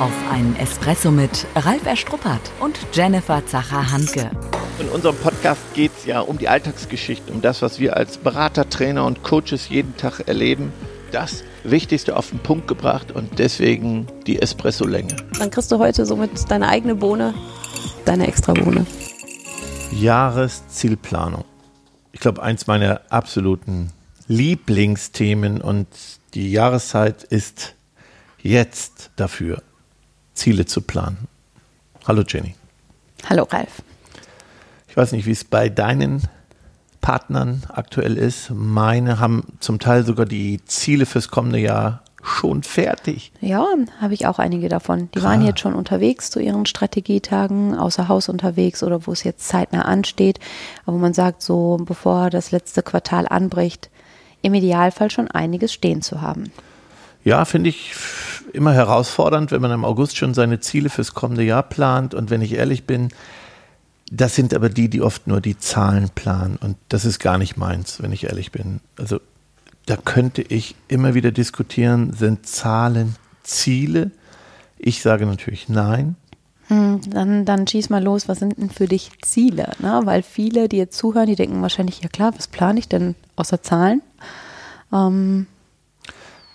Auf einen Espresso mit Ralf Erstruppert und Jennifer Zacher-Hanke. In unserem Podcast geht es ja um die Alltagsgeschichten, um das, was wir als Berater, Trainer und Coaches jeden Tag erleben. Das Wichtigste auf den Punkt gebracht und deswegen die Espresso-Länge. Dann kriegst du heute somit deine eigene Bohne, deine extra Bohne. Jahreszielplanung. Ich glaube, eins meiner absoluten Lieblingsthemen und die Jahreszeit ist jetzt dafür, Ziele zu planen. Hallo Jenny. Hallo Ralf. Ich weiß nicht, wie es bei deinen Partnern aktuell ist. Meine haben zum Teil sogar die Ziele fürs kommende Jahr schon fertig. Ja, habe ich auch einige davon. Die Klar. waren jetzt schon unterwegs zu ihren Strategietagen, außer Haus unterwegs oder wo es jetzt zeitnah ansteht. Aber wo man sagt, so bevor das letzte Quartal anbricht, im Idealfall schon einiges stehen zu haben. Ja, finde ich immer herausfordernd, wenn man im August schon seine Ziele fürs kommende Jahr plant. Und wenn ich ehrlich bin, das sind aber die, die oft nur die Zahlen planen. Und das ist gar nicht meins, wenn ich ehrlich bin. Also da könnte ich immer wieder diskutieren, sind Zahlen Ziele? Ich sage natürlich nein. Hm, dann, dann schieß mal los, was sind denn für dich Ziele? Ne? Weil viele, die jetzt zuhören, die denken wahrscheinlich, ja klar, was plane ich denn außer Zahlen? Ähm,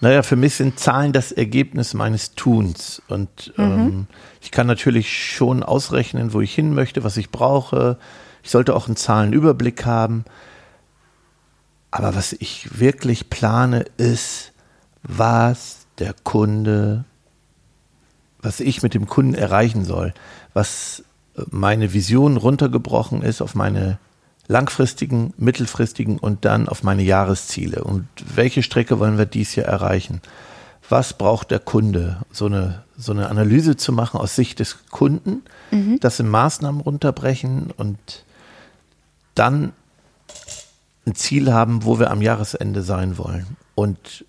naja, für mich sind Zahlen das Ergebnis meines Tuns. Und mhm. ähm, ich kann natürlich schon ausrechnen, wo ich hin möchte, was ich brauche. Ich sollte auch einen Zahlenüberblick haben. Aber was ich wirklich plane, ist, was der Kunde, was ich mit dem Kunden erreichen soll, was meine Vision runtergebrochen ist auf meine langfristigen, mittelfristigen und dann auf meine Jahresziele. Und welche Strecke wollen wir dies Jahr erreichen? Was braucht der Kunde? So eine, so eine Analyse zu machen aus Sicht des Kunden, mhm. das in Maßnahmen runterbrechen und dann ein Ziel haben, wo wir am Jahresende sein wollen. Und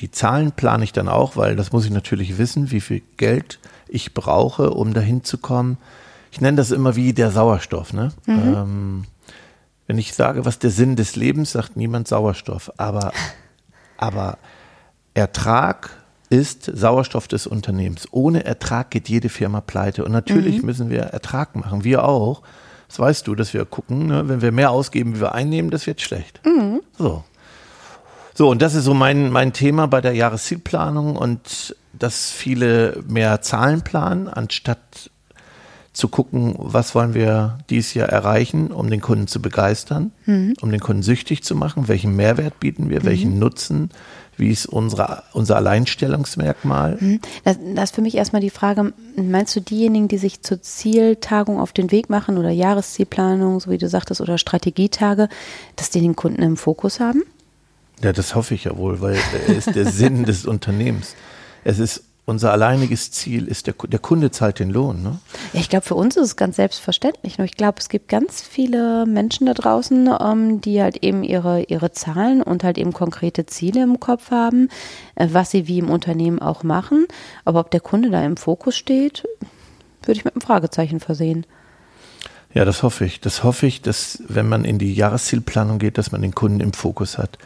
die Zahlen plane ich dann auch, weil das muss ich natürlich wissen, wie viel Geld ich brauche, um dahin zu kommen. Ich nenne das immer wie der Sauerstoff. Ne? Mhm. Ähm, wenn ich sage, was der Sinn des Lebens, sagt niemand Sauerstoff. Aber, aber Ertrag ist Sauerstoff des Unternehmens. Ohne Ertrag geht jede Firma pleite. Und natürlich mhm. müssen wir Ertrag machen. Wir auch. Das weißt du, dass wir gucken, ne? wenn wir mehr ausgeben, wie wir einnehmen, das wird schlecht. Mhm. So. So, und das ist so mein, mein Thema bei der Jahreszielplanung und dass viele mehr Zahlen planen, anstatt zu gucken, was wollen wir dieses Jahr erreichen, um den Kunden zu begeistern, mhm. um den Kunden süchtig zu machen, welchen Mehrwert bieten wir, mhm. welchen Nutzen, wie ist unsere, unser Alleinstellungsmerkmal. Mhm. Das, das ist für mich erstmal die Frage, meinst du diejenigen, die sich zur Zieltagung auf den Weg machen oder Jahreszielplanung, so wie du sagtest, oder Strategietage, dass die den Kunden im Fokus haben? Ja, das hoffe ich ja wohl, weil er ist der Sinn des Unternehmens. Es ist unser alleiniges Ziel ist, der, der Kunde zahlt den Lohn. Ne? Ja, ich glaube, für uns ist es ganz selbstverständlich. Nur ich glaube, es gibt ganz viele Menschen da draußen, ähm, die halt eben ihre, ihre Zahlen und halt eben konkrete Ziele im Kopf haben, äh, was sie wie im Unternehmen auch machen. Aber ob der Kunde da im Fokus steht, würde ich mit einem Fragezeichen versehen. Ja, das hoffe ich. Das hoffe ich, dass wenn man in die Jahreszielplanung geht, dass man den Kunden im Fokus hat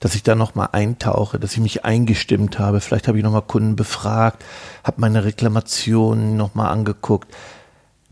dass ich da nochmal eintauche, dass ich mich eingestimmt habe. Vielleicht habe ich nochmal Kunden befragt, habe meine Reklamationen nochmal angeguckt,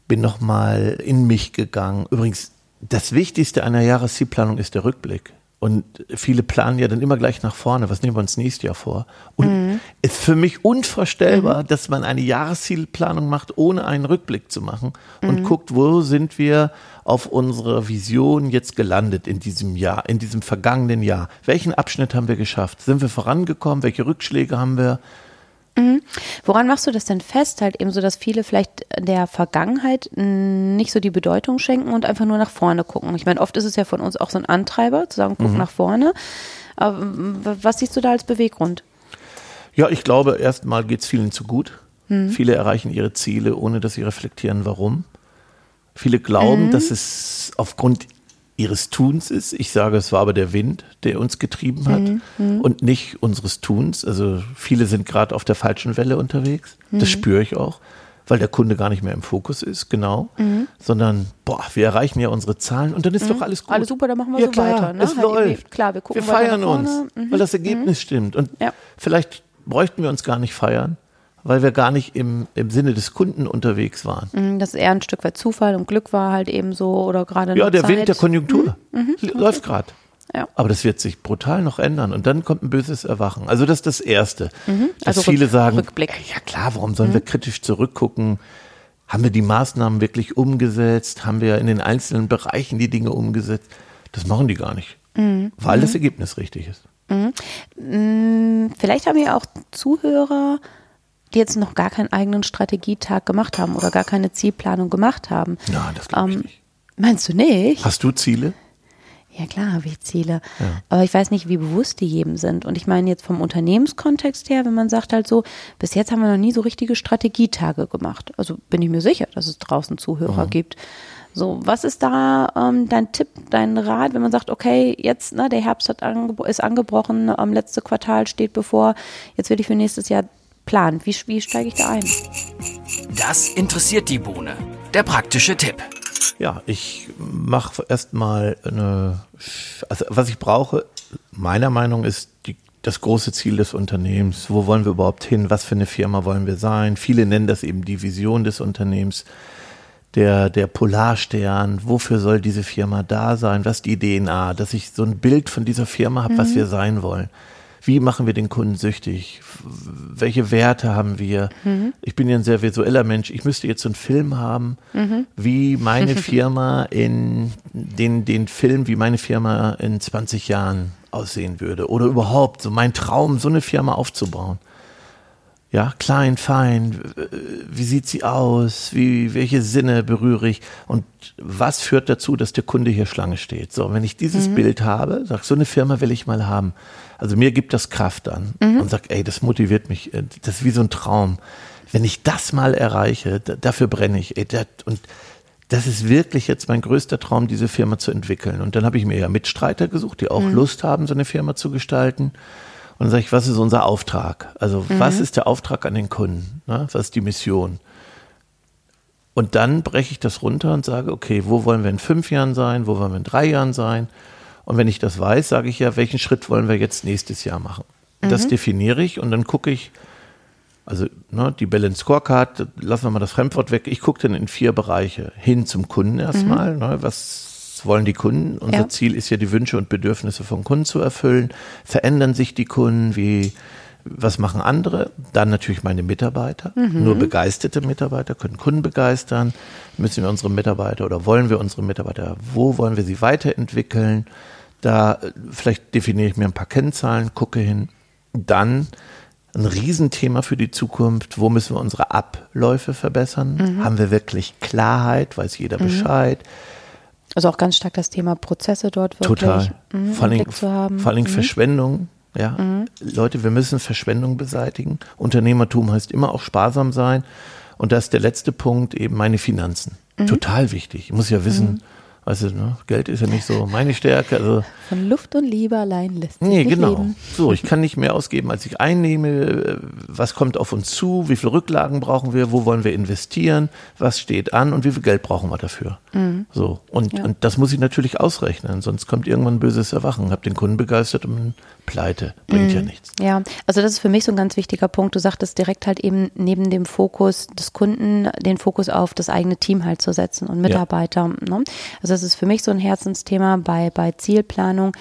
bin nochmal in mich gegangen. Übrigens, das Wichtigste einer Jahreszielplanung ist der Rückblick. Und viele planen ja dann immer gleich nach vorne. Was nehmen wir uns nächstes Jahr vor? Und mhm. ist für mich unvorstellbar, mhm. dass man eine Jahreszielplanung macht, ohne einen Rückblick zu machen und mhm. guckt, wo sind wir auf unserer Vision jetzt gelandet in diesem Jahr, in diesem vergangenen Jahr? Welchen Abschnitt haben wir geschafft? Sind wir vorangekommen? Welche Rückschläge haben wir? Mhm. Woran machst du das denn fest? Halt eben so, dass viele vielleicht der Vergangenheit nicht so die Bedeutung schenken und einfach nur nach vorne gucken. Ich meine, oft ist es ja von uns auch so ein Antreiber, zu sagen, guck mhm. nach vorne. Aber was siehst du da als Beweggrund? Ja, ich glaube, erstmal geht es vielen zu gut. Mhm. Viele erreichen ihre Ziele, ohne dass sie reflektieren, warum. Viele glauben, mhm. dass es aufgrund ihres Tuns ist. Ich sage, es war aber der Wind, der uns getrieben hat mhm. mhm. und nicht unseres Tuns. Also viele sind gerade auf der falschen Welle unterwegs. Mhm. Das spüre ich auch, weil der Kunde gar nicht mehr im Fokus ist, genau. Mhm. Sondern, boah, wir erreichen ja unsere Zahlen und dann ist doch mhm. alles gut. Alles super, dann machen wir ja, so klar, weiter. Ne? Es halt läuft. Klar, wir gucken Wir feiern uns, mhm. weil das Ergebnis stimmt. Und ja. vielleicht bräuchten wir uns gar nicht feiern, weil wir gar nicht im, im Sinne des Kunden unterwegs waren. Mhm, Dass eher ein Stück weit Zufall und Glück war halt eben so oder gerade Ja, der Zeit. Wind der Konjunktur läuft gerade. Ja. Aber das wird sich brutal noch ändern und dann kommt ein böses Erwachen. Also das ist das Erste. Dass Also viele sagen, Rückblick. ja klar, warum sollen wir kritisch zurückgucken? Haben wir die Maßnahmen wirklich umgesetzt? Haben wir in den einzelnen Bereichen die Dinge umgesetzt? Das machen die gar nicht, weil das Ergebnis richtig ist. Vielleicht haben wir auch Zuhörer, die jetzt noch gar keinen eigenen Strategietag gemacht haben oder gar keine Zielplanung gemacht haben. Nein, das glaube ich Ähm, nicht. Meinst du nicht? Hast du Ziele? Ja, klar habe ich Ziele. Aber ich weiß nicht, wie bewusst die jedem sind. Und ich meine jetzt vom Unternehmenskontext her, wenn man sagt halt so, bis jetzt haben wir noch nie so richtige Strategietage gemacht. Also bin ich mir sicher, dass es draußen Zuhörer gibt. So, was ist da ähm, dein Tipp, dein Rat, wenn man sagt, okay, jetzt, ne, der Herbst hat angebro ist angebrochen, ähm, letzte Quartal steht bevor, jetzt will ich für nächstes Jahr planen. Wie, wie steige ich da ein? Das interessiert die Bohne. Der praktische Tipp. Ja, ich mache erstmal eine, also was ich brauche, meiner Meinung ist die, das große Ziel des Unternehmens. Wo wollen wir überhaupt hin? Was für eine Firma wollen wir sein? Viele nennen das eben die Vision des Unternehmens. Der, der Polarstern, wofür soll diese Firma da sein? Was ist die DNA? Dass ich so ein Bild von dieser Firma habe, was wir sein wollen. Wie machen wir den Kunden süchtig? Welche Werte haben wir? Ich bin ja ein sehr visueller Mensch. Ich müsste jetzt so einen Film haben, wie meine Firma in den, den Film, wie meine Firma in 20 Jahren aussehen würde. Oder überhaupt so mein Traum, so eine Firma aufzubauen. Ja, klein, fein, wie sieht sie aus, wie, welche Sinne berühre ich und was führt dazu, dass der Kunde hier Schlange steht. So, wenn ich dieses Bild habe, sag, so eine Firma will ich mal haben. Also mir gibt das Kraft an und sag, ey, das motiviert mich, äh, das ist wie so ein Traum. Wenn ich das mal erreiche, da, dafür brenne ich. Ey, das, und das ist wirklich jetzt mein größter Traum, diese Firma zu entwickeln. Und dann habe ich mir ja Mitstreiter gesucht, die auch Lust haben, so eine Firma zu gestalten. Und dann sage ich, was ist unser Auftrag? Also was ist der Auftrag an den Kunden? Ne? Was ist die Mission? Und dann breche ich das runter und sage, okay, wo wollen wir in fünf Jahren sein? Wo wollen wir in drei Jahren sein? Und wenn ich das weiß, sage ich ja, welchen Schritt wollen wir jetzt nächstes Jahr machen? Das definiere ich und dann gucke ich, also ne, die Balance Scorecard, lassen wir mal das Fremdwort weg. Ich gucke dann in vier Bereiche hin zum Kunden erstmal. Ne, was wollen die Kunden? Unser Ja. Ziel ist ja, die Wünsche und Bedürfnisse von Kunden zu erfüllen. Verändern sich die Kunden? Wie, was machen andere? Dann natürlich meine Mitarbeiter. Nur begeisterte Mitarbeiter können Kunden begeistern. Müssen wir unsere Mitarbeiter oder wollen wir unsere Mitarbeiter, wo wollen wir sie weiterentwickeln? Da äh, vielleicht definiere ich mir ein paar Kennzahlen, gucke hin. Dann ein Riesenthema für die Zukunft. Wo müssen wir unsere Abläufe verbessern? Haben wir wirklich Klarheit? Weiß jeder Bescheid? Also auch ganz stark das Thema Prozesse dort wirklich Total. mhm, vor allem, zu haben. vor allem Mhm. Verschwendung. Ja, Leute, wir müssen Verschwendung beseitigen. Unternehmertum heißt immer auch sparsam sein. Und das ist der letzte Punkt, eben meine Finanzen. Mhm. Total wichtig. Ich muss ja wissen, du, ne, Geld ist ja nicht so meine Stärke. Also Von Luft und Liebe allein lässt sich Nee, nicht genau. leben. So, ich kann nicht mehr ausgeben, als ich einnehme. Was kommt auf uns zu? Wie viele Rücklagen brauchen wir? Wo wollen wir investieren? Was steht an? Und wie viel Geld brauchen wir dafür? So. Und, und das muss ich natürlich ausrechnen, sonst kommt irgendwann ein böses Erwachen. Hab den Kunden begeistert und pleite. Bringt ja nichts. Ja, also das ist für mich so ein ganz wichtiger Punkt. Du sagtest direkt halt eben neben dem Fokus des Kunden den Fokus auf das eigene Team halt zu setzen und Mitarbeiter. Ne? Also das ist für mich so ein Herzensthema bei, bei Zielplanung.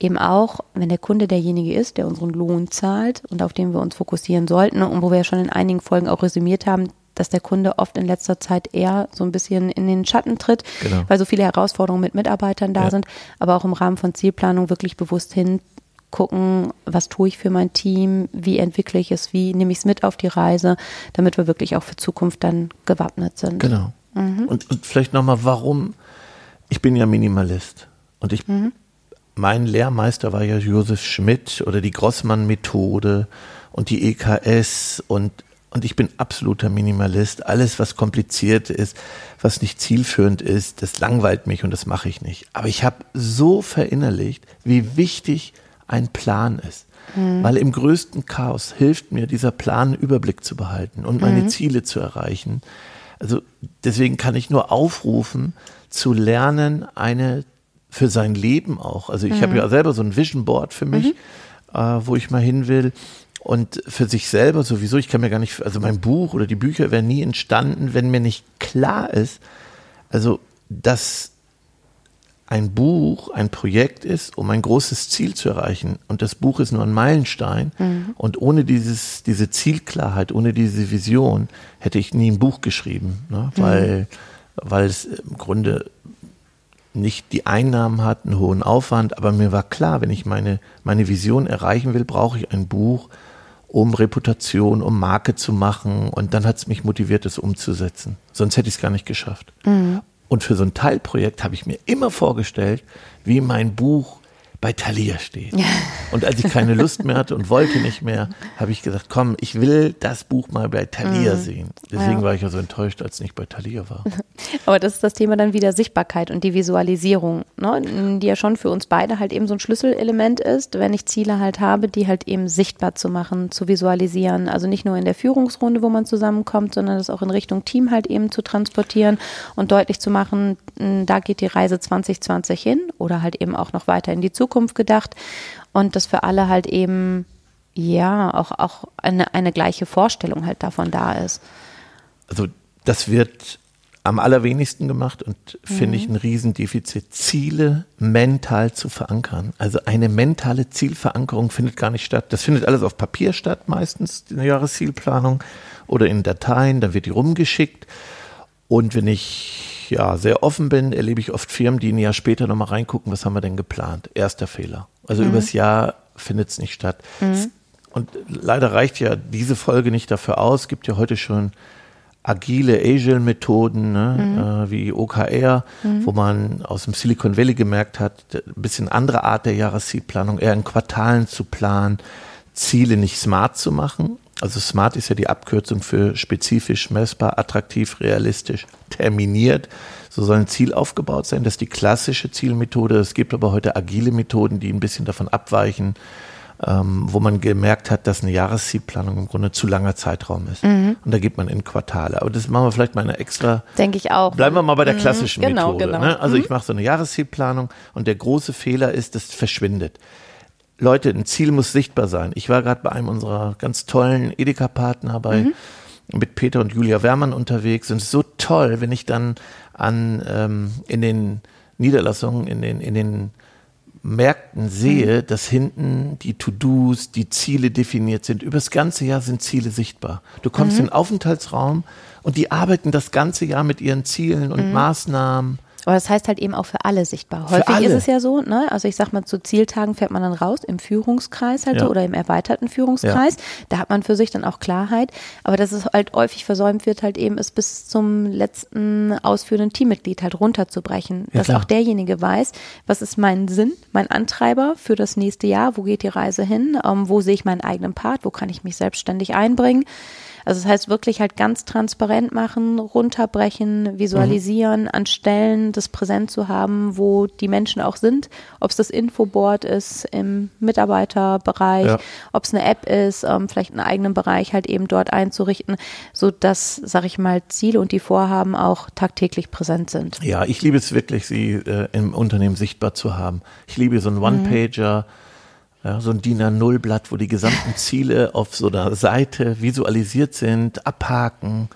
Eben auch, wenn der Kunde derjenige ist, der unseren Lohn zahlt und auf den wir uns fokussieren sollten und wo wir ja schon in einigen Folgen auch resümiert haben, dass der Kunde oft in letzter Zeit eher so ein bisschen in den Schatten tritt, Genau. weil so viele Herausforderungen mit Mitarbeitern da Ja. sind, aber auch im Rahmen von Zielplanung wirklich bewusst hingucken, was tue ich für mein Team, wie entwickle ich es, wie nehme ich es mit auf die Reise, damit wir wirklich auch für Zukunft dann gewappnet sind. Genau. Mhm. Und, und vielleicht nochmal, warum? Ich bin ja Minimalist. Und ich, Mhm. mein Lehrmeister war ja Josef Schmidt oder die Grossmann-Methode und die EKS und, und ich bin absoluter Minimalist. Alles, was kompliziert ist, was nicht zielführend ist, das langweilt mich und das mache ich nicht. Aber ich habe so verinnerlicht, wie wichtig ein Plan ist. Weil im größten Chaos hilft mir dieser Plan, Überblick zu behalten und meine Ziele zu erreichen. Also deswegen kann ich nur aufrufen, zu lernen, eine für sein Leben auch. Also ich habe ja selber so ein Vision Board für mich, äh, wo ich mal hin will. Und für sich selber sowieso, ich kann mir gar nicht, also mein Buch oder die Bücher wären nie entstanden, wenn mir nicht klar ist, also dass ein Buch ein Projekt ist, um ein großes Ziel zu erreichen. Und das Buch ist nur ein Meilenstein. Mhm. Und ohne dieses, diese Zielklarheit, ohne diese Vision, hätte ich nie ein Buch geschrieben. Ne? Weil, mhm. weil es im Grunde nicht die Einnahmen hat, einen hohen Aufwand. Aber mir war klar, wenn ich meine, meine Vision erreichen will, brauche ich ein Buch, um Reputation, um Marke zu machen. Und dann hat es mich motiviert, das umzusetzen. Sonst hätte ich es gar nicht geschafft. Mhm. Und für so ein Teilprojekt habe ich mir immer vorgestellt, wie mein Buch bei Thalia steht. Und als ich keine Lust mehr hatte und wollte nicht mehr, habe ich gesagt, komm, ich will das Buch mal bei Thalia mhm. sehen. Deswegen ja. war ich ja so enttäuscht, als es nicht bei Thalia war. Aber das ist das Thema dann wieder Sichtbarkeit und die Visualisierung, ne? die ja schon für uns beide halt eben so ein Schlüsselelement ist, wenn ich Ziele halt habe, die halt eben sichtbar zu machen, zu visualisieren. Also nicht nur in der Führungsrunde, wo man zusammenkommt, sondern das auch in Richtung Team halt eben zu transportieren und deutlich zu machen, da geht die Reise 2020 hin oder halt eben auch noch weiter in die Zukunft gedacht und dass für alle halt eben ja auch, auch eine, eine gleiche Vorstellung halt davon da ist. Also das wird am allerwenigsten gemacht und finde mhm. ich ein Riesendefizit, Ziele mental zu verankern. Also eine mentale Zielverankerung findet gar nicht statt. Das findet alles auf Papier statt, meistens in der Jahreszielplanung oder in Dateien, dann wird die rumgeschickt. Und wenn ich ja sehr offen bin, erlebe ich oft Firmen, die ein Jahr später nochmal reingucken, was haben wir denn geplant? Erster Fehler. Also mhm. übers Jahr findet es nicht statt. Mhm. Und leider reicht ja diese Folge nicht dafür aus. Es gibt ja heute schon agile Agile-Methoden ne, mhm. äh, wie OKR, mhm. wo man aus dem Silicon Valley gemerkt hat, ein bisschen andere Art der Jahreszielplanung, eher in Quartalen zu planen, Ziele nicht smart zu machen, also SMART ist ja die Abkürzung für spezifisch, messbar, attraktiv, realistisch, terminiert. So soll ein Ziel aufgebaut sein. Das ist die klassische Zielmethode. Es gibt aber heute agile Methoden, die ein bisschen davon abweichen, ähm, wo man gemerkt hat, dass eine Jahreszielplanung im Grunde zu langer Zeitraum ist. Mhm. Und da geht man in Quartale. Aber das machen wir vielleicht mal eine extra. Denke ich auch. Bleiben wir mal bei der mhm. klassischen mhm, genau, Methode. Genau. Ne? Also mhm. ich mache so eine Jahreszielplanung und der große Fehler ist, das verschwindet. Leute, ein Ziel muss sichtbar sein. Ich war gerade bei einem unserer ganz tollen Edeka-Partner bei mhm. mit Peter und Julia Wermann unterwegs und es ist so toll, wenn ich dann an ähm, in den Niederlassungen, in den, in den Märkten sehe, mhm. dass hinten die To-Dos, die Ziele definiert sind. Über das ganze Jahr sind Ziele sichtbar. Du kommst mhm. in den Aufenthaltsraum und die arbeiten das ganze Jahr mit ihren Zielen und mhm. Maßnahmen aber das heißt halt eben auch für alle sichtbar. Häufig alle. ist es ja so, ne? Also ich sag mal, zu Zieltagen fährt man dann raus im Führungskreis halt ja. so oder im erweiterten Führungskreis. Ja. Da hat man für sich dann auch Klarheit. Aber dass es halt häufig versäumt wird, halt eben ist bis zum letzten ausführenden Teammitglied halt runterzubrechen. Ja, dass klar. auch derjenige weiß, was ist mein Sinn, mein Antreiber für das nächste Jahr, wo geht die Reise hin, ähm, wo sehe ich meinen eigenen Part, wo kann ich mich selbstständig einbringen. Also das heißt wirklich halt ganz transparent machen, runterbrechen, visualisieren, mhm. an Stellen das präsent zu haben, wo die Menschen auch sind, ob es das Infoboard ist im Mitarbeiterbereich, ja. ob es eine App ist, ähm, vielleicht einen eigenen Bereich halt eben dort einzurichten, so dass, sag ich mal, Ziele und die Vorhaben auch tagtäglich präsent sind. Ja, ich liebe es wirklich, sie äh, im Unternehmen sichtbar zu haben. Ich liebe so einen mhm. One-Pager. Mhm ja, so ein DIN A0-Blatt, wo die gesamten Ziele auf so einer Seite visualisiert sind, abhaken,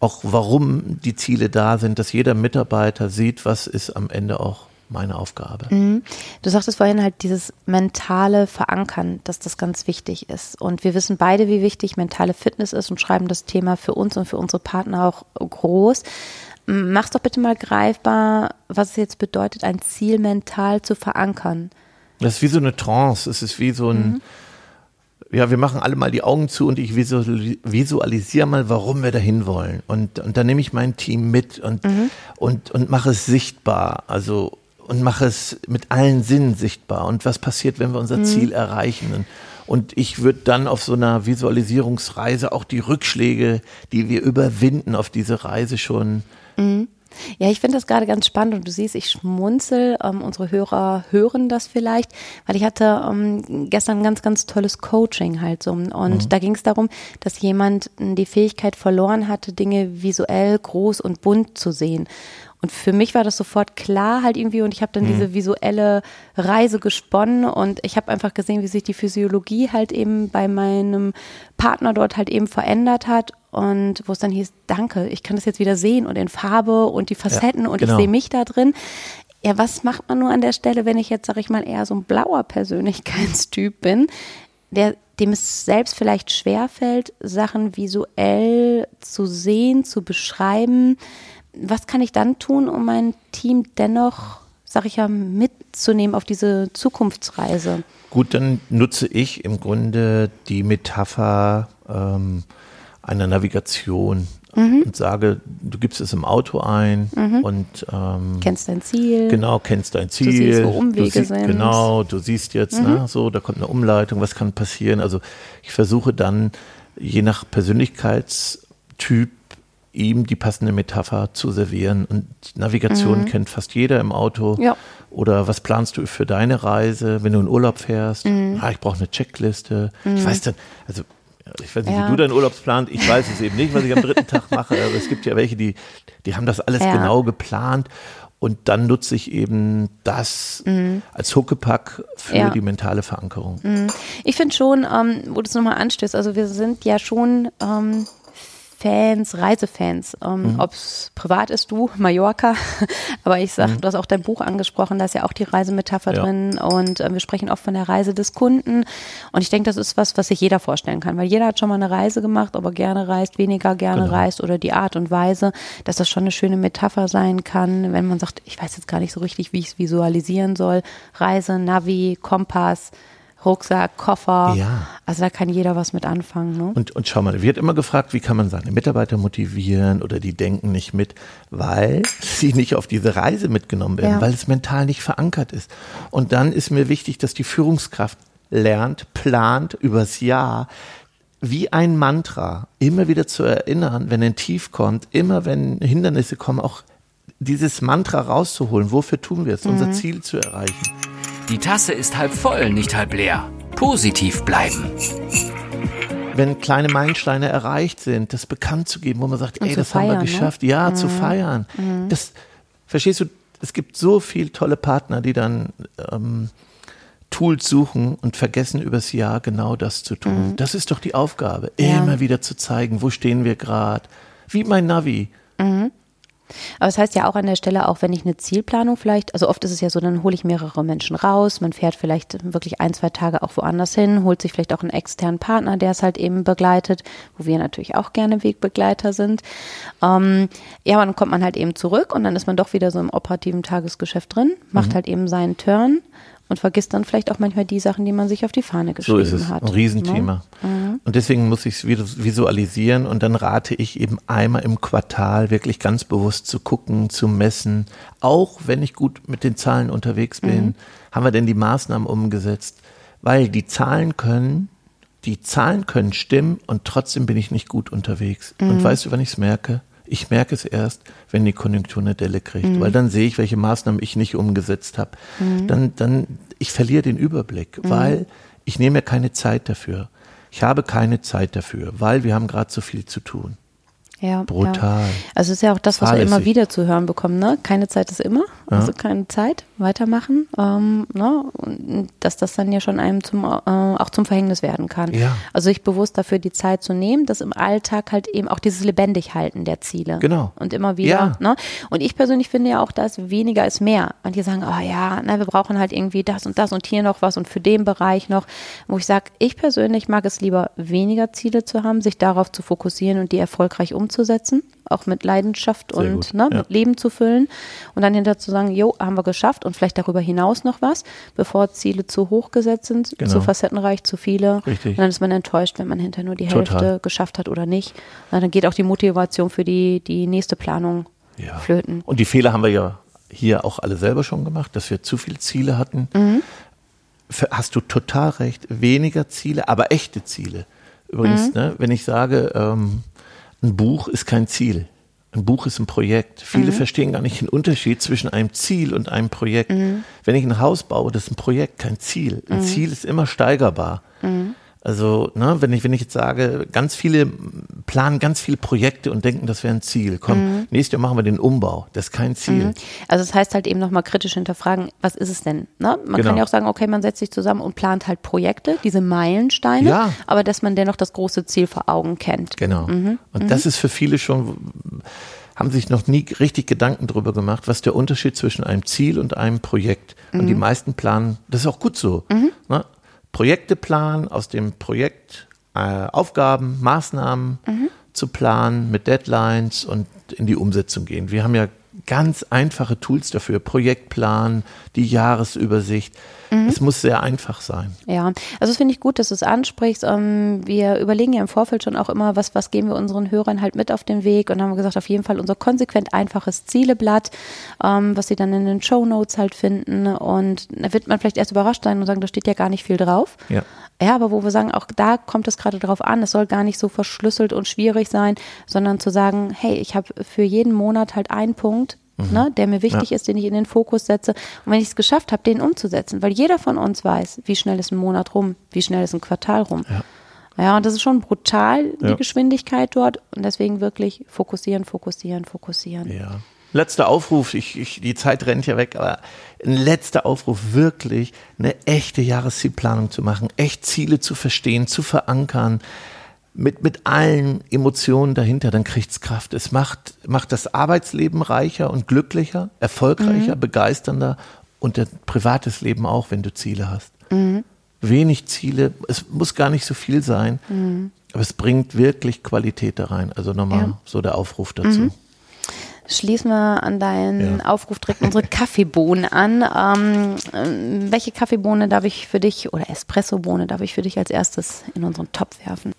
auch warum die Ziele da sind, dass jeder Mitarbeiter sieht, was ist am Ende auch meine Aufgabe. Mhm. Du sagtest vorhin halt dieses mentale Verankern, dass das ganz wichtig ist. Und wir wissen beide, wie wichtig mentale Fitness ist und schreiben das Thema für uns und für unsere Partner auch groß. Mach's doch bitte mal greifbar, was es jetzt bedeutet, ein Ziel mental zu verankern. Das ist wie so eine Trance. Es ist wie so ein, mhm. ja, wir machen alle mal die Augen zu und ich visualisiere mal, warum wir dahin wollen. Und, und dann nehme ich mein Team mit und, mhm. und, und mache es sichtbar. Also, und mache es mit allen Sinnen sichtbar. Und was passiert, wenn wir unser mhm. Ziel erreichen? Und, und ich würde dann auf so einer Visualisierungsreise auch die Rückschläge, die wir überwinden, auf diese Reise schon mhm. Ja, ich finde das gerade ganz spannend und du siehst, ich schmunzel. Ähm, unsere Hörer hören das vielleicht, weil ich hatte ähm, gestern ein ganz, ganz tolles Coaching halt so. Und mhm. da ging es darum, dass jemand die Fähigkeit verloren hatte, Dinge visuell groß und bunt zu sehen. Und für mich war das sofort klar halt irgendwie und ich habe dann mhm. diese visuelle Reise gesponnen und ich habe einfach gesehen, wie sich die Physiologie halt eben bei meinem Partner dort halt eben verändert hat und wo es dann hieß, danke, ich kann das jetzt wieder sehen und in Farbe und die Facetten ja, und genau. ich sehe mich da drin. Ja, was macht man nur an der Stelle, wenn ich jetzt, sag ich mal, eher so ein blauer Persönlichkeitstyp bin, der dem es selbst vielleicht schwerfällt, Sachen visuell zu sehen, zu beschreiben, was kann ich dann tun, um mein Team dennoch, sag ich ja, mitzunehmen auf diese Zukunftsreise? Gut, dann nutze ich im Grunde die Metapher ähm, einer Navigation mhm. und sage, du gibst es im Auto ein mhm. und ähm, kennst dein Ziel. Genau, kennst dein Ziel. Du siehst, wo Umwege siehst, sind. Genau, du siehst jetzt, mhm. ne, so, da kommt eine Umleitung, was kann passieren? Also ich versuche dann, je nach Persönlichkeitstyp ihm die passende Metapher zu servieren. Und Navigation mhm. kennt fast jeder im Auto. Ja. Oder was planst du für deine Reise, wenn du in Urlaub fährst? Mhm. Ah, ich brauche eine Checkliste. Mhm. Ich weiß dann, also ich weiß nicht, ja. wie du deinen Urlaub planst. Ich weiß es eben nicht, was ich am dritten Tag mache. Aber es gibt ja welche, die, die haben das alles ja. genau geplant. Und dann nutze ich eben das mhm. als Huckepack für ja. die mentale Verankerung. Mhm. Ich finde schon, ähm, wo du es nochmal anstößt, also wir sind ja schon ähm, Fans, Reisefans, ähm, mhm. ob es privat ist, du, Mallorca, aber ich sag, mhm. du hast auch dein Buch angesprochen, da ist ja auch die Reisemetapher ja. drin und äh, wir sprechen oft von der Reise des Kunden und ich denke, das ist was, was sich jeder vorstellen kann, weil jeder hat schon mal eine Reise gemacht, ob er gerne reist, weniger gerne genau. reist oder die Art und Weise, dass das schon eine schöne Metapher sein kann, wenn man sagt, ich weiß jetzt gar nicht so richtig, wie ich es visualisieren soll, Reise, Navi, Kompass, Rucksack, Koffer. Ja. Also da kann jeder was mit anfangen. Ne? Und, und schau mal, wird immer gefragt, wie kann man seine Mitarbeiter motivieren oder die denken nicht mit, weil sie nicht auf diese Reise mitgenommen werden, ja. weil es mental nicht verankert ist. Und dann ist mir wichtig, dass die Führungskraft lernt, plant übers Jahr, wie ein Mantra, immer wieder zu erinnern, wenn ein Tief kommt, immer wenn Hindernisse kommen, auch dieses Mantra rauszuholen. Wofür tun wir es? Mhm. Unser Ziel zu erreichen. Die Tasse ist halb voll, nicht halb leer. Positiv bleiben. Wenn kleine Meilensteine erreicht sind, das bekannt zu geben, wo man sagt, Und ey, das feiern, haben wir ne? geschafft, ne? ja, mhm. zu feiern. Mhm. Das, verstehst du, es gibt so viele tolle Partner, die dann ähm, Tools suchen und vergessen übers Jahr genau das zu tun. Mhm. Das ist doch die Aufgabe, ja. immer wieder zu zeigen, wo stehen wir gerade. Wie mein Navi. Mhm. Aber es das heißt ja auch an der Stelle, auch wenn ich eine Zielplanung vielleicht, also oft ist es ja so, dann hole ich mehrere Menschen raus, man fährt vielleicht wirklich ein, zwei Tage auch woanders hin, holt sich vielleicht auch einen externen Partner, der es halt eben begleitet, wo wir natürlich auch gerne Wegbegleiter sind. Ähm, ja, dann kommt man halt eben zurück und dann ist man doch wieder so im operativen Tagesgeschäft drin, macht mhm. halt eben seinen Turn und vergisst dann vielleicht auch manchmal die Sachen, die man sich auf die Fahne geschrieben hat. So ist es, hat, ein Riesenthema. Ne? Mhm. Und deswegen muss ich es visualisieren und dann rate ich eben einmal im Quartal wirklich ganz bewusst zu gucken, zu messen, auch wenn ich gut mit den Zahlen unterwegs bin, mhm. haben wir denn die Maßnahmen umgesetzt? Weil die Zahlen können, die Zahlen können stimmen und trotzdem bin ich nicht gut unterwegs. Mhm. Und weißt du, wann ich es merke? Ich merke es erst, wenn die Konjunktur eine Delle kriegt, mhm. weil dann sehe ich, welche Maßnahmen ich nicht umgesetzt habe. Mhm. Dann, dann, ich verliere den Überblick, mhm. weil ich nehme keine Zeit dafür. Ich habe keine Zeit dafür, weil wir haben gerade so viel zu tun. Ja, Brutal. Ja. Also es ist ja auch das, was Fahrlässig. wir immer wieder zu hören bekommen, ne? Keine Zeit ist immer, also ja. keine Zeit, weitermachen, ähm, ne? Und dass das dann ja schon einem zum, äh, auch zum Verhängnis werden kann. Ja. Also sich bewusst dafür die Zeit zu nehmen, das im Alltag halt eben auch dieses lebendig halten der Ziele. Genau. Und immer wieder, ja. ne? Und ich persönlich finde ja auch, dass weniger ist mehr. Manche sagen, oh ja, na, wir brauchen halt irgendwie das und das und hier noch was und für den Bereich noch, wo ich sage, ich persönlich mag es lieber, weniger Ziele zu haben, sich darauf zu fokussieren und die erfolgreich umzusetzen umzusetzen, auch mit Leidenschaft Sehr und ne, ja. mit Leben zu füllen und dann hinterher zu sagen, jo, haben wir geschafft und vielleicht darüber hinaus noch was, bevor Ziele zu hoch gesetzt sind, genau. zu facettenreich, zu viele. Richtig. Und dann ist man enttäuscht, wenn man hinterher nur die Total. Hälfte geschafft hat oder nicht. Und dann geht auch die Motivation für die, die nächste Planung ja. flöten. Und die Fehler haben wir ja hier auch alle selber schon gemacht, dass wir zu viele Ziele hatten. Mhm. Hast du total recht, weniger Ziele, aber echte Ziele. Übrigens, mhm. ne, wenn ich sage, ähm, ein Buch ist kein Ziel. Ein Buch ist ein Projekt. Viele Mhm. verstehen gar nicht den Unterschied zwischen einem Ziel und einem Projekt. Mhm. Wenn ich ein Haus baue, das ist ein Projekt, kein Ziel. Ein Ziel ist immer steigerbar. Mhm. Also, ne, wenn ich, wenn ich jetzt sage, ganz viele planen ganz viele Projekte und denken, das wäre ein Ziel. Komm, nächstes Jahr machen wir den Umbau. Das ist kein Ziel. Also das heißt halt eben nochmal kritisch hinterfragen, was ist es denn? Ne? Man Genau. kann ja auch sagen, okay, man setzt sich zusammen und plant halt Projekte, diese Meilensteine, Ja. aber dass man dennoch das große Ziel vor Augen kennt. Genau. Mhm. Und das ist für viele schon, haben sich noch nie richtig Gedanken darüber gemacht, was der Unterschied zwischen einem Ziel und einem Projekt. Und Mhm. die meisten planen, das ist auch gut so. Ne? Projekte planen, aus dem Projekt äh, Aufgaben, Maßnahmen Mhm. zu planen mit Deadlines und in die Umsetzung gehen. Wir haben ja ganz einfache Tools dafür. Projektplan, die Jahresübersicht. Mhm. Es muss sehr einfach sein. Ja, also das finde ich gut, dass du es ansprichst. Ähm, wir überlegen ja im Vorfeld schon auch immer, was, was geben wir unseren Hörern halt mit auf den Weg und haben gesagt, auf jeden Fall unser konsequent einfaches Zieleblatt, ähm, was sie dann in den Show Notes halt finden und da wird man vielleicht erst überrascht sein und sagen, da steht ja gar nicht viel drauf. Ja. Ja, aber wo wir sagen, auch da kommt es gerade drauf an, es soll gar nicht so verschlüsselt und schwierig sein, sondern zu sagen, hey, ich habe für jeden Monat halt einen Punkt, ne, der mir wichtig Ja. ist, den ich in den Fokus setze. Und wenn ich es geschafft habe, den umzusetzen, weil jeder von uns weiß, wie schnell ist ein Monat rum, wie schnell ist ein Quartal rum. Ja, ja und das ist schon brutal, die Ja. Geschwindigkeit dort. Und deswegen wirklich fokussieren, fokussieren, fokussieren. Ja. Letzter Aufruf, ich, ich, die Zeit rennt ja weg, aber ein letzter Aufruf, wirklich eine echte Jahreszielplanung zu machen, echt Ziele zu verstehen, zu verankern, mit, mit allen Emotionen dahinter, dann kriegt's Kraft. Es macht, macht das Arbeitsleben reicher und glücklicher, erfolgreicher, begeisternder und das privates Leben auch, wenn du Ziele hast. Wenig Ziele, es muss gar nicht so viel sein, aber es bringt wirklich Qualität da rein. Also nochmal Ja. so der Aufruf dazu. Schließen wir an deinen Ja. Aufruf direkt unsere Kaffeebohnen an. Ähm, ähm, welche Kaffeebohne darf ich für dich oder Espressobohne darf ich für dich als erstes in unseren Topf werfen?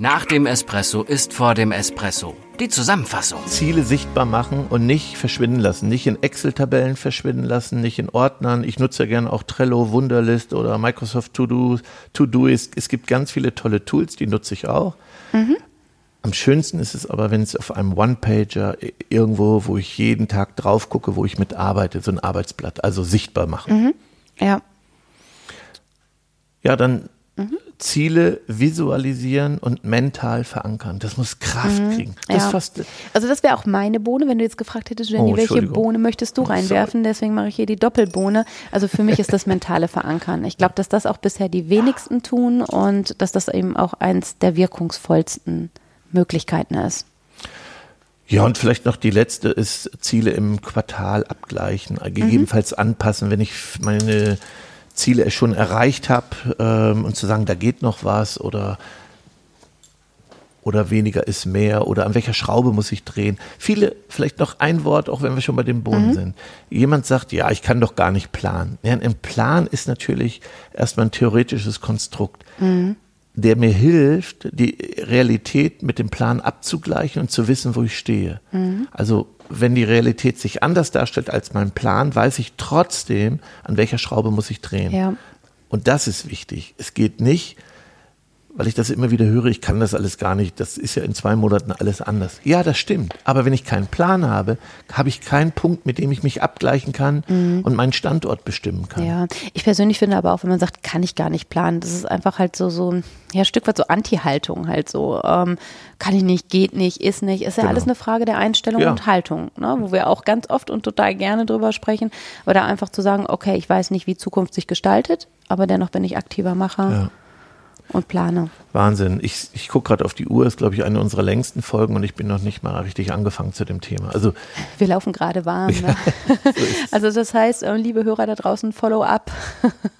Nach dem Espresso ist vor dem Espresso. Die Zusammenfassung. Ziele sichtbar machen und nicht verschwinden lassen. Nicht in Excel-Tabellen verschwinden lassen, nicht in Ordnern. Ich nutze ja gerne auch Trello, Wunderlist oder Microsoft To-Do. To-Do ist, es gibt ganz viele tolle Tools, die nutze ich auch. Am schönsten ist es aber, wenn es auf einem One-Pager irgendwo, wo ich jeden Tag drauf gucke, wo ich mitarbeite, so ein Arbeitsblatt, also sichtbar machen. Ja. Ja, dann Ziele visualisieren und mental verankern. Das muss Kraft kriegen. Das ja. fast, Also das wäre auch meine Bohne, wenn du jetzt gefragt hättest, Jenny, Oh, welche. Bohne möchtest du reinwerfen? Deswegen mache ich hier die Doppelbohne. Also für mich ist das mentale Verankern. Ich glaube, dass das auch bisher die wenigsten tun und dass das eben auch eins der wirkungsvollsten Möglichkeiten ist. Ja, und vielleicht noch die letzte ist Ziele im Quartal abgleichen, äh, gegebenenfalls anpassen, wenn ich meine Ziele schon erreicht habe ähm, und zu sagen, da geht noch was oder oder weniger ist mehr oder an welcher Schraube muss ich drehen. Viele, vielleicht noch ein Wort, auch wenn wir schon bei dem Boden sind. Jemand sagt, ja, ich kann doch gar nicht planen. Ja, ein Plan ist natürlich erstmal ein theoretisches Konstrukt der mir hilft, die Realität mit dem Plan abzugleichen und zu wissen, wo ich stehe. Also wenn die Realität sich anders darstellt als mein Plan, weiß ich trotzdem, an welcher Schraube muss ich drehen. Ja. Und das ist wichtig. Es geht nicht, weil ich das immer wieder höre, ich kann das alles gar nicht, das ist ja in zwei Monaten alles anders. Ja, das stimmt. Aber wenn ich keinen Plan habe, habe ich keinen Punkt, mit dem ich mich abgleichen kann und meinen Standort bestimmen kann. Ja, ich persönlich finde aber auch, wenn man sagt, kann ich gar nicht planen, das ist einfach halt so, so ein ja, Stück weit so Anti-Haltung halt so. Ähm, kann ich nicht, geht nicht, ist nicht. Ist ja Genau. alles eine Frage der Einstellung Ja. und Haltung, ne? wo wir auch ganz oft und total gerne drüber sprechen. Da einfach zu sagen, okay, ich weiß nicht, wie Zukunft sich gestaltet, aber dennoch bin ich aktiver Macher Ja. Und plane. Wahnsinn. Ich, ich gucke gerade auf die Uhr, ist, glaube ich, eine unserer längsten Folgen und ich bin noch nicht mal richtig angefangen zu dem Thema. Also, Wir laufen gerade warm. Ne? also das heißt, äh, liebe Hörer da draußen, Follow-up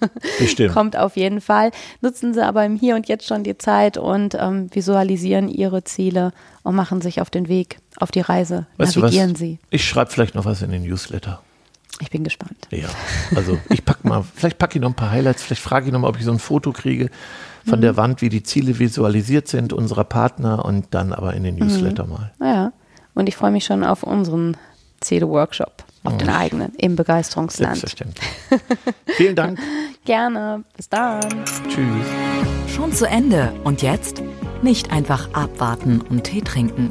kommt auf jeden Fall. Nutzen Sie aber im Hier und Jetzt schon die Zeit und ähm, visualisieren Ihre Ziele und machen sich auf den Weg, auf die Reise. Weißt? Navigieren Sie. Ich schreibe vielleicht noch was in den Newsletter. Ich bin gespannt. Ja, also ich pack mal, vielleicht packe ich noch ein paar Highlights, vielleicht frage ich noch mal, ob ich so ein Foto kriege von der Wand, wie die Ziele visualisiert sind unserer Partner und dann aber in den Newsletter mal. Naja, und ich freue mich schon auf unseren Ziele-Workshop, auf den eigenen, im Begeisterungsland. Selbstverständlich. Vielen Dank. Gerne. Bis dann. Tschüss. Schon zu Ende. Und jetzt? Nicht einfach abwarten und Tee trinken.